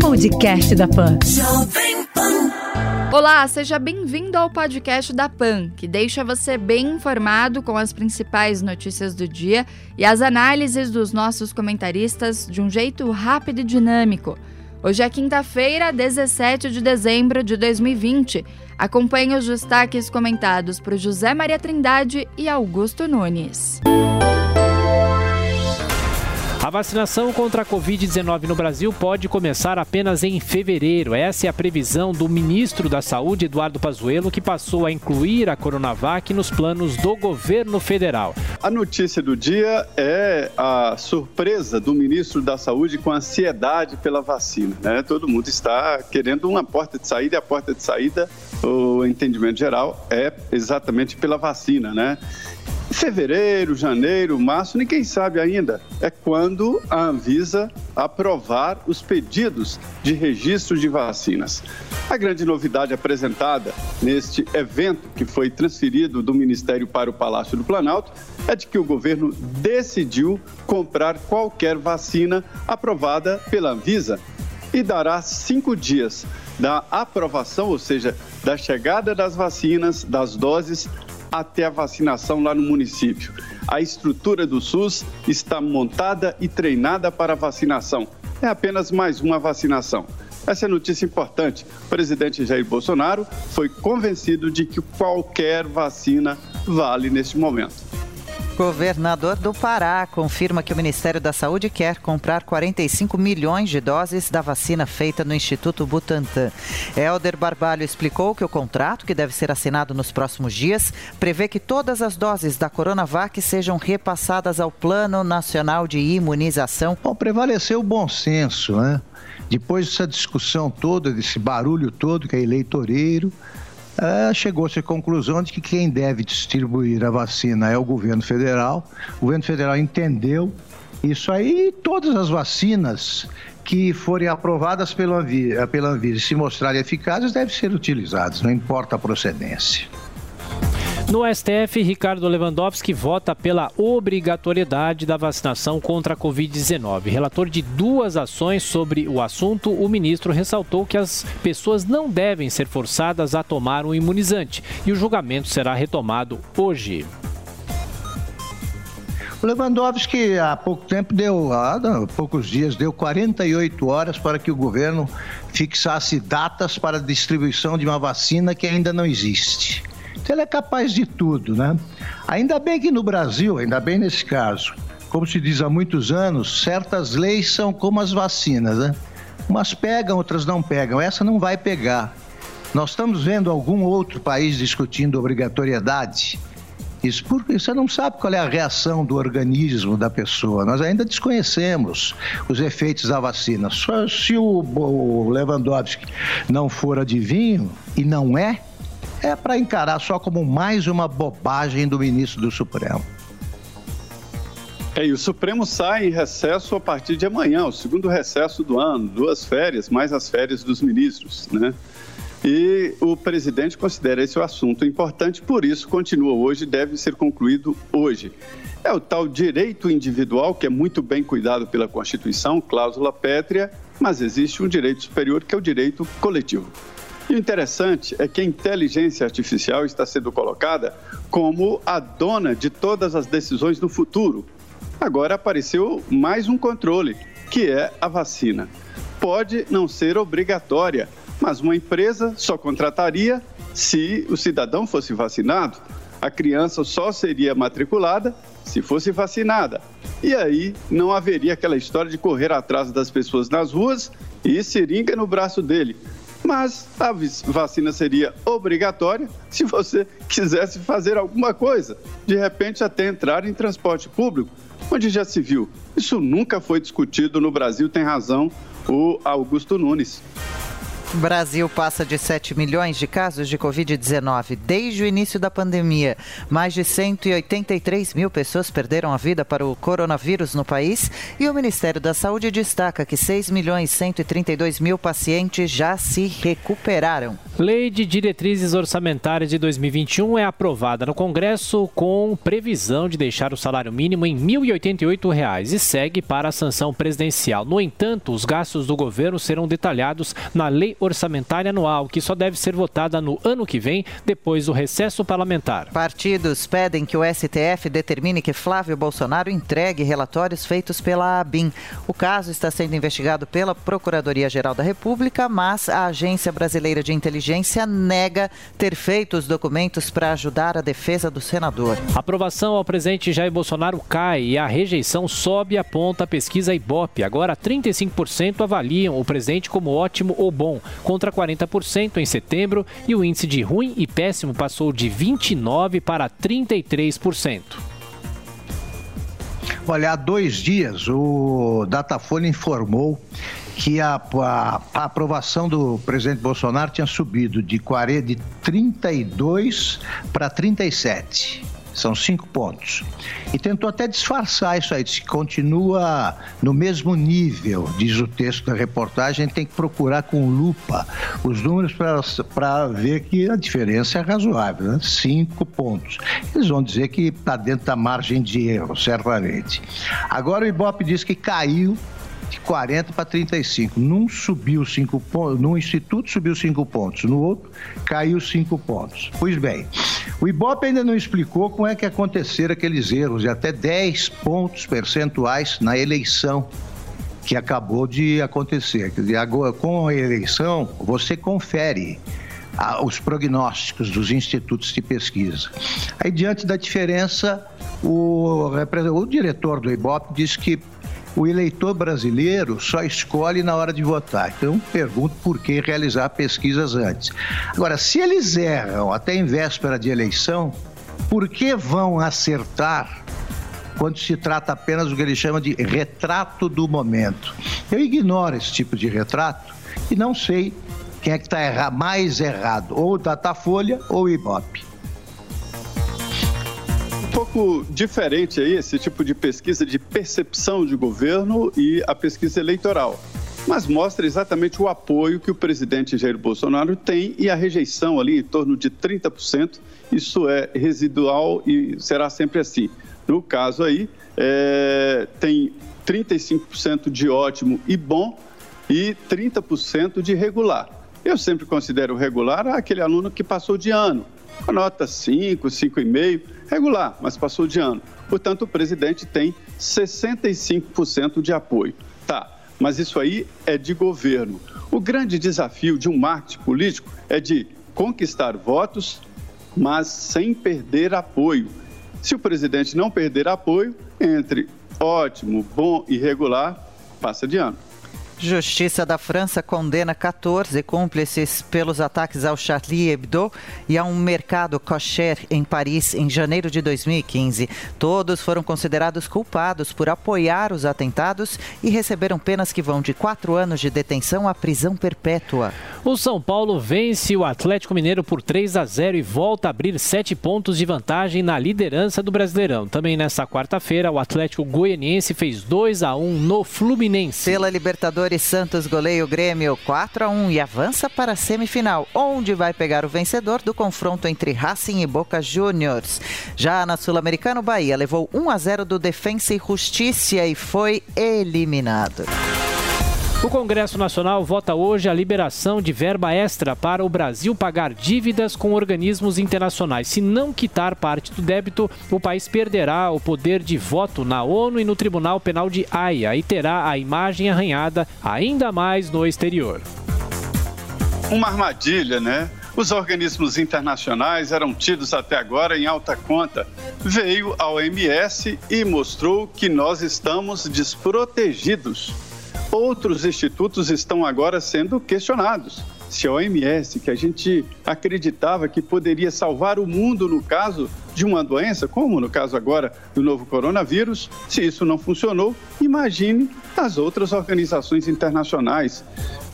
Podcast da Pan. Olá, seja bem-vindo ao podcast da PAN, que deixa você bem informado com as principais notícias do dia e as análises dos nossos comentaristas de um jeito rápido e dinâmico. Hoje é quinta-feira, 17 de dezembro de 2020. Acompanhe os destaques comentados por José Maria Trindade e Augusto Nunes. A vacinação contra a Covid-19 no Brasil pode começar apenas em fevereiro. Essa é a previsão do ministro da Saúde, Eduardo Pazuello, que passou a incluir a Coronavac nos planos do governo federal. A notícia do dia é a surpresa do ministro da Saúde com ansiedade pela vacina. Né? Todo mundo está querendo uma porta de saída e a porta de saída, o entendimento geral, é exatamente pela vacina, né? Fevereiro, janeiro, março, ninguém sabe ainda. É quando a Anvisa aprovar os pedidos de registro de vacinas. A grande novidade apresentada neste evento que foi transferido do Ministério para o Palácio do Planalto é de que o governo decidiu comprar qualquer vacina aprovada pela Anvisa e dará cinco dias da aprovação, ou seja, da chegada das vacinas, das doses, até a vacinação lá no município. A estrutura do SUS está montada e treinada para a vacinação. É apenas mais uma vacinação. Essa é notícia importante. O presidente Jair Bolsonaro foi convencido de que qualquer vacina vale neste momento. Governador do Pará confirma que o Ministério da Saúde quer comprar 45 milhões de doses da vacina feita no Instituto Butantan. Helder Barbalho explicou que o contrato, que deve ser assinado nos próximos dias, prevê que todas as doses da Coronavac sejam repassadas ao Plano Nacional de Imunização. Bom, prevaleceu o bom senso, né? Depois dessa discussão toda, desse barulho todo que é eleitoreiro, Uh, chegou-se à conclusão de que quem deve distribuir a vacina é o governo federal. O governo federal entendeu isso aí e todas as vacinas que forem aprovadas pela Anvisa, pela Anvisa e se mostrarem eficazes devem ser utilizadas, não importa a procedência. No STF, Ricardo Lewandowski vota pela obrigatoriedade da vacinação contra a Covid-19. Relator de duas ações sobre o assunto, o ministro ressaltou que as pessoas não devem ser forçadas a tomar um imunizante e o julgamento será retomado hoje. O Lewandowski há pouco tempo deu, há poucos dias, deu 48 horas para que o governo fixasse datas para a distribuição de uma vacina que ainda não existe. Então ele é capaz de tudo, né? Ainda bem que no Brasil, ainda bem nesse caso, como se diz há muitos anos, certas leis são como as vacinas, né? Umas pegam, outras não pegam. Essa não vai pegar. Nós estamos vendo algum outro país discutindo obrigatoriedade. Isso porque você não sabe qual é a reação do organismo da pessoa. Nós ainda desconhecemos os efeitos da vacina. Só se o Lewandowski não for adivinho, e não é, é para encarar só como mais uma bobagem do ministro do Supremo. É, e o Supremo sai em recesso a partir de amanhã, o segundo recesso do ano, duas férias, mais as férias dos ministros, né? E o presidente considera esse o assunto importante, por isso continua hoje, deve ser concluído hoje. É o tal direito individual, que é muito bem cuidado pela Constituição, cláusula pétrea, mas existe um direito superior, que é o direito coletivo. E o interessante é que a inteligência artificial está sendo colocada como a dona de todas as decisões no futuro. Agora apareceu mais um controle, que é a vacina. Pode não ser obrigatória, mas uma empresa só contrataria se o cidadão fosse vacinado. A criança só seria matriculada se fosse vacinada. E aí não haveria aquela história de correr atrás das pessoas nas ruas e seringa no braço dele mas a vacina seria obrigatória se você quisesse fazer alguma coisa, de repente até entrar em transporte público, onde já se viu. Isso nunca foi discutido no Brasil, tem razão o Augusto Nunes. Brasil passa de 7 milhões de casos de Covid-19 desde o início da pandemia. Mais de 183 mil pessoas perderam a vida para o coronavírus no país e o Ministério da Saúde destaca que 6 milhões 132 mil pacientes já se recuperaram. Lei de Diretrizes Orçamentárias de 2021 é aprovada no Congresso com previsão de deixar o salário mínimo em R$ 1.088 e segue para a sanção presidencial. No entanto, os gastos do governo serão detalhados na Lei Orçamentária Anual, que só deve ser votada no ano que vem, depois do recesso parlamentar. Partidos pedem que o STF determine que Flávio Bolsonaro entregue relatórios feitos pela ABIN. O caso está sendo investigado pela Procuradoria-Geral da República, mas a Agência Brasileira de Inteligência nega ter feito os documentos para ajudar a defesa do senador. A aprovação ao presidente Jair Bolsonaro cai e a rejeição sobe, aponta a pesquisa Ibope. Agora, 35% avaliam o presidente como ótimo ou bom, contra 40% em setembro, e o índice de ruim e péssimo passou de 29% para 33%. Olha, há dois dias o Datafolha informou que a, a, a, aprovação do presidente Bolsonaro tinha subido de, 40, de 32 para 37. São cinco pontos. E tentou até disfarçar isso aí, disse que continua no mesmo nível, diz o texto da reportagem, tem que procurar com lupa os números para ver que a diferença é razoável, né? cinco pontos. Eles vão dizer que está dentro da margem de erro, certamente. Agora o Ibope diz que caiu de 40 para 35. Num subiu 5 pontos, num instituto subiu 5 pontos, no outro caiu 5 pontos. Pois bem, o Ibope ainda não explicou como é que aconteceram aqueles erros de até 10 pontos percentuais na eleição que acabou de acontecer. Agora, com a eleição, você confere os prognósticos dos institutos de pesquisa. Aí, diante da diferença, o, o diretor do IBOP disse que o eleitor brasileiro só escolhe na hora de votar. Então, pergunto por que realizar pesquisas antes. Agora, se eles erram até em véspera de eleição, por que vão acertar quando se trata apenas do que ele chama de retrato do momento? Eu ignoro esse tipo de retrato e não sei quem é que está mais errado, ou Datafolha ou Ibope pouco diferente aí esse tipo de pesquisa de percepção de governo e a pesquisa eleitoral. Mas mostra exatamente o apoio que o presidente Jair Bolsonaro tem e a rejeição ali em torno de 30%. Isso é residual e será sempre assim. No caso aí, é, tem 35% de ótimo e bom e 30% de regular. Eu sempre considero regular aquele aluno que passou de ano, a nota 5, 5,5 regular, mas passou de ano. Portanto, o presidente tem 65% de apoio. Tá, mas isso aí é de governo. O grande desafio de um marketing político é de conquistar votos, mas sem perder apoio. Se o presidente não perder apoio, entre ótimo, bom e regular, passa de ano. Justiça da França condena 14 cúmplices pelos ataques ao Charlie Hebdo e a um mercado kosher em Paris em janeiro de 2015. Todos foram considerados culpados por apoiar os atentados e receberam penas que vão de quatro anos de detenção à prisão perpétua. O São Paulo vence o Atlético Mineiro por 3 a 0 e volta a abrir sete pontos de vantagem na liderança do Brasileirão. Também nesta quarta-feira, o Atlético Goianiense fez 2 a 1 no Fluminense. Pela Libertadores Santos goleia o Grêmio 4 a 1 e avança para a semifinal, onde vai pegar o vencedor do confronto entre Racing e Boca Juniors. Já na Sul-Americana, o Bahia levou 1 a 0 do Defensa e Justiça e foi eliminado. O Congresso Nacional vota hoje a liberação de verba extra para o Brasil pagar dívidas com organismos internacionais. Se não quitar parte do débito, o país perderá o poder de voto na ONU e no Tribunal Penal de Haia e terá a imagem arranhada ainda mais no exterior. Uma armadilha, né? Os organismos internacionais eram tidos até agora em alta conta. Veio a OMS e mostrou que nós estamos desprotegidos. Outros institutos estão agora sendo questionados. Se a OMS, que a gente acreditava que poderia salvar o mundo no caso de uma doença, como no caso agora do novo coronavírus, se isso não funcionou, imagine as outras organizações internacionais.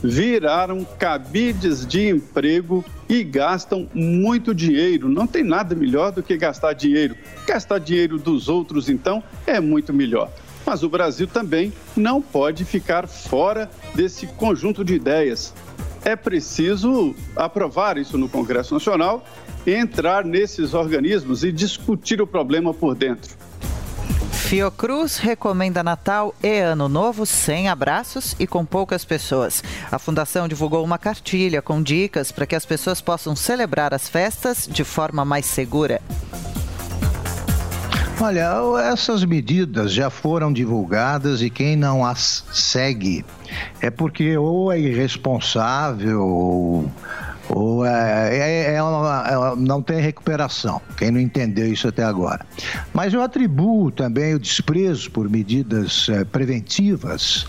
Viraram cabides de emprego e gastam muito dinheiro. Não tem nada melhor do que gastar dinheiro. Gastar dinheiro dos outros, então, é muito melhor. Mas o Brasil também não pode ficar fora desse conjunto de ideias. É preciso aprovar isso no Congresso Nacional, entrar nesses organismos e discutir o problema por dentro. Fiocruz recomenda Natal e Ano Novo sem abraços e com poucas pessoas. A fundação divulgou uma cartilha com dicas para que as pessoas possam celebrar as festas de forma mais segura. Olha, essas medidas já foram divulgadas e quem não as segue é porque ou é irresponsável ou ou é, é, é, uma, é, não tem recuperação. Quem não entendeu isso até agora. Mas eu atribuo também o desprezo por medidas é, preventivas,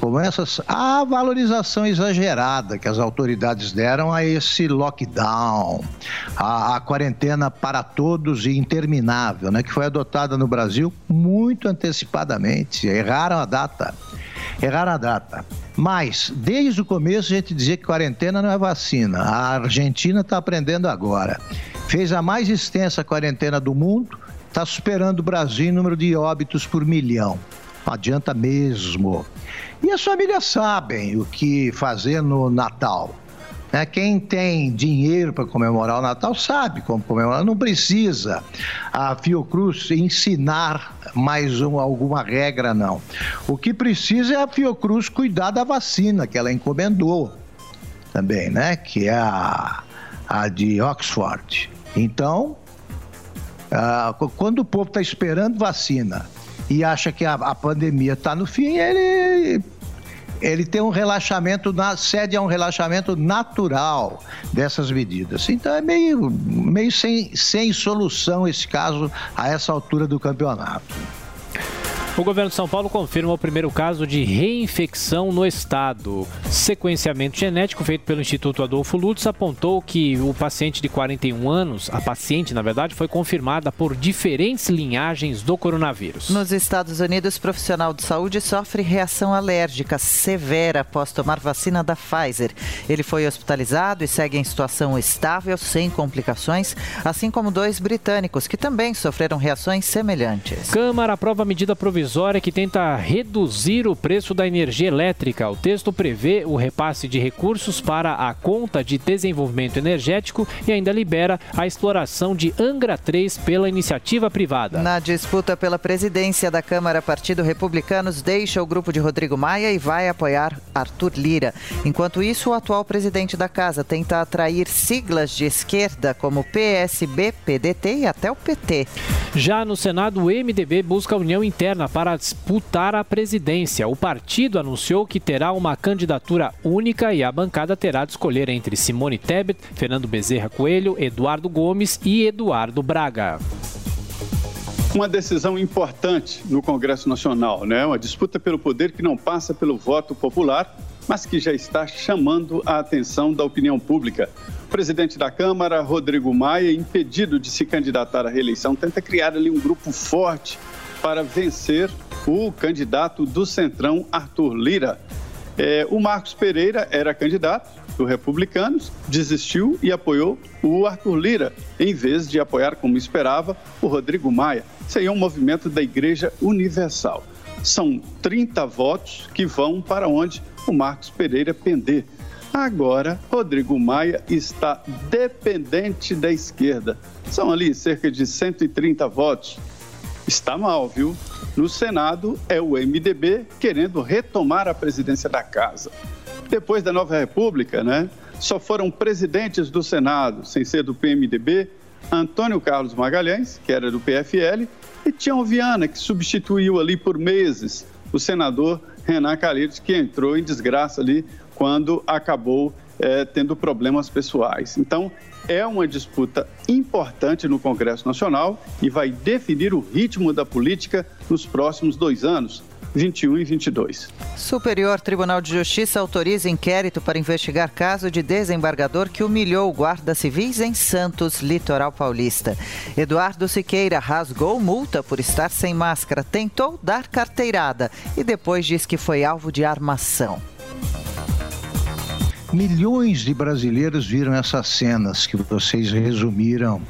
como essas, a valorização exagerada que as autoridades deram a esse lockdown, a, a quarentena para todos e interminável, né, que foi adotada no Brasil muito antecipadamente. Erraram a data. Erraram a data. Mas, desde o começo, a gente dizia que quarentena não é vacina. A Argentina está aprendendo agora. Fez a mais extensa quarentena do mundo, está superando o Brasil em número de óbitos por milhão. Não adianta mesmo. E as famílias sabem o que fazer no Natal. Né? Quem tem dinheiro para comemorar o Natal sabe como comemorar, não precisa a Fiocruz ensinar mais um, alguma regra, não. O que precisa é a Fiocruz cuidar da vacina que ela encomendou também, né? Que é a, a de Oxford. Então, uh, quando o povo está esperando vacina e acha que a, a pandemia está no fim, ele ele tem um relaxamento, na, cede a um relaxamento natural dessas medidas. Então é meio, meio sem, sem solução esse caso a essa altura do campeonato. O governo de São Paulo confirma o primeiro caso de reinfecção no estado. Sequenciamento genético feito pelo Instituto Adolfo Lutz apontou que o paciente de 41 anos, a paciente, na verdade, foi confirmada por diferentes linhagens do coronavírus. Nos Estados Unidos, profissional de saúde sofre reação alérgica severa após tomar vacina da Pfizer. Ele foi hospitalizado e segue em situação estável, sem complicações, assim como dois britânicos que também sofreram reações semelhantes. Câmara aprova medida provisória provisória que tenta reduzir o preço da energia elétrica. O texto prevê o repasse de recursos para a conta de desenvolvimento energético e ainda libera a exploração de Angra 3 pela iniciativa privada. Na disputa pela presidência da Câmara, Partido Republicanos deixa o grupo de Rodrigo Maia e vai apoiar Arthur Lira. Enquanto isso, o atual presidente da casa tenta atrair siglas de esquerda como PSB, PDT e até o PT. Já no Senado, o MDB busca a união interna para disputar a presidência. O partido anunciou que terá uma candidatura única e a bancada terá de escolher entre Simone Tebet, Fernando Bezerra Coelho, Eduardo Gomes e Eduardo Braga uma decisão importante no Congresso Nacional, né? Uma disputa pelo poder que não passa pelo voto popular, mas que já está chamando a atenção da opinião pública. O presidente da Câmara, Rodrigo Maia, impedido de se candidatar à reeleição, tenta criar ali um grupo forte para vencer o candidato do Centrão, Arthur Lira. É, o Marcos Pereira era candidato do Republicanos, desistiu e apoiou o Arthur Lira, em vez de apoiar, como esperava, o Rodrigo Maia. Aí é um movimento da Igreja Universal. São 30 votos que vão para onde o Marcos Pereira pender. Agora, Rodrigo Maia está dependente da esquerda. São ali cerca de 130 votos está mal, viu? No Senado é o MDB querendo retomar a presidência da casa. Depois da nova República, né? Só foram presidentes do Senado, sem ser do PMDB, Antônio Carlos Magalhães, que era do PFL, e Tião Viana, que substituiu ali por meses o senador Renan Calheiros, que entrou em desgraça ali quando acabou é, tendo problemas pessoais. Então, é uma disputa importante no Congresso Nacional e vai definir o ritmo da política nos próximos dois anos. 21 e 22. Superior Tribunal de Justiça autoriza inquérito para investigar caso de desembargador que humilhou guardas civis em Santos, litoral paulista. Eduardo Siqueira rasgou multa por estar sem máscara, tentou dar carteirada e depois diz que foi alvo de armação. Milhões de brasileiros viram essas cenas que vocês resumiram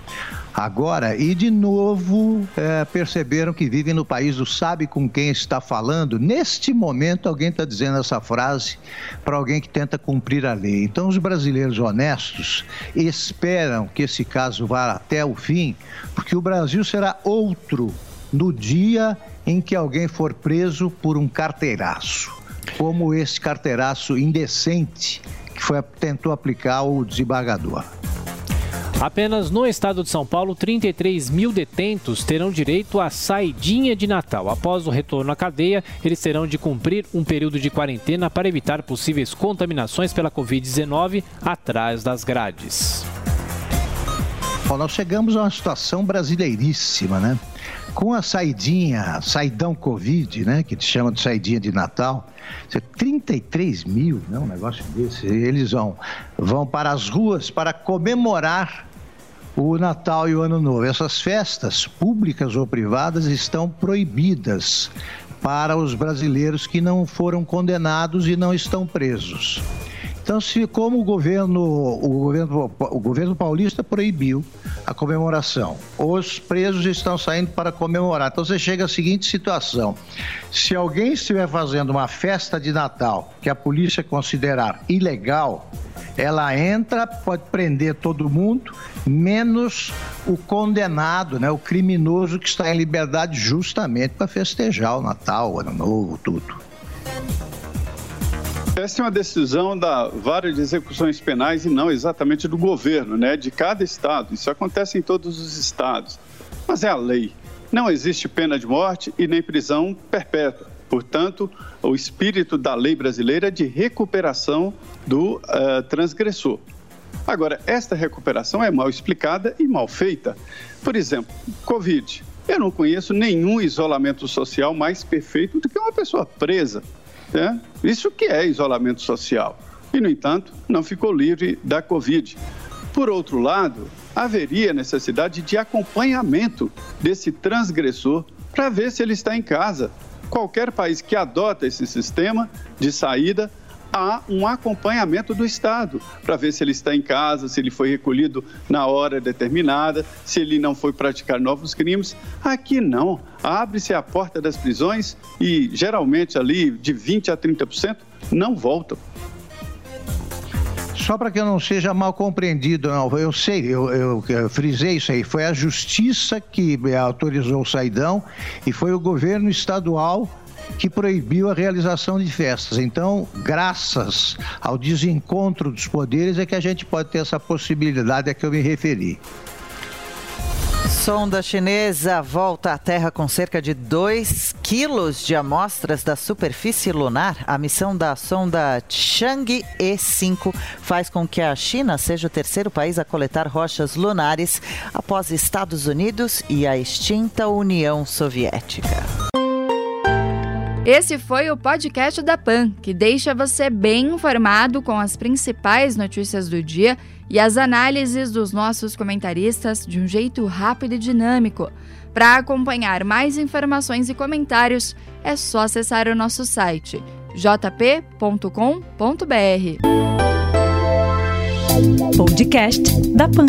agora e de novo é, perceberam que vivem no país do sabe com quem está falando. Neste momento, alguém está dizendo essa frase para alguém que tenta cumprir a lei. Então, os brasileiros honestos esperam que esse caso vá até o fim, porque o Brasil será outro no dia em que alguém for preso por um carteiraço, como esse carteiraço indecente que foi, tentou aplicar o desembargador. Apenas no estado de São Paulo, 33 mil detentos terão direito à saidinha de Natal. Após o retorno à cadeia, eles terão de cumprir um período de quarentena para evitar possíveis contaminações pela Covid-19 atrás das grades. Bom, nós chegamos a uma situação brasileiríssima, né? Com a saidinha, saidão Covid, né? Que te chama de saidinha de Natal, 33 mil, né? Um negócio desse. Eles vão, vão para as ruas para comemorar o Natal e o Ano Novo. Essas festas, públicas ou privadas, estão proibidas para os brasileiros que não foram condenados e não estão presos. Então, se como o governo, o governo, o governo paulista proibiu a comemoração, os presos estão saindo para comemorar. Então, você chega à seguinte situação: se alguém estiver fazendo uma festa de Natal que a polícia considerar ilegal, ela entra, pode prender todo mundo, menos o condenado, né, o criminoso que está em liberdade justamente para festejar o Natal, o Ano Novo, tudo. Essa é uma decisão da vara de execuções penais e não exatamente do governo, né? De cada estado. Isso acontece em todos os estados. Mas é a lei. Não existe pena de morte e nem prisão perpétua. Portanto, o espírito da lei brasileira é de recuperação do uh, transgressor. Agora, esta recuperação é mal explicada e mal feita. Por exemplo, Covid. Eu não conheço nenhum isolamento social mais perfeito do que uma pessoa presa. Né? Isso que é isolamento social. E, no entanto, não ficou livre da Covid. Por outro lado, haveria necessidade de acompanhamento desse transgressor para ver se ele está em casa. Qualquer país que adota esse sistema de saída há um acompanhamento do Estado para ver se ele está em casa, se ele foi recolhido na hora determinada, se ele não foi praticar novos crimes. Aqui não. Abre-se a porta das prisões e geralmente ali de 20 a 30% não voltam só para que eu não seja mal compreendido, não, eu sei, eu, eu, eu, frisei isso aí, foi a justiça que autorizou o saidão e foi o governo estadual que proibiu a realização de festas. Então, graças ao desencontro dos poderes, é que a gente pode ter essa possibilidade a que eu me referi. Sonda chinesa volta à Terra com cerca de 2 quilos de amostras da superfície lunar. A missão da sonda Chang'e 5 faz com que a China seja o terceiro país a coletar rochas lunares após Estados Unidos e a extinta União Soviética. Esse foi o podcast da PAN, que deixa você bem informado com as principais notícias do dia e as análises dos nossos comentaristas de um jeito rápido e dinâmico. Para acompanhar mais informações e comentários, é só acessar o nosso site jp.com.br. Podcast da PAN.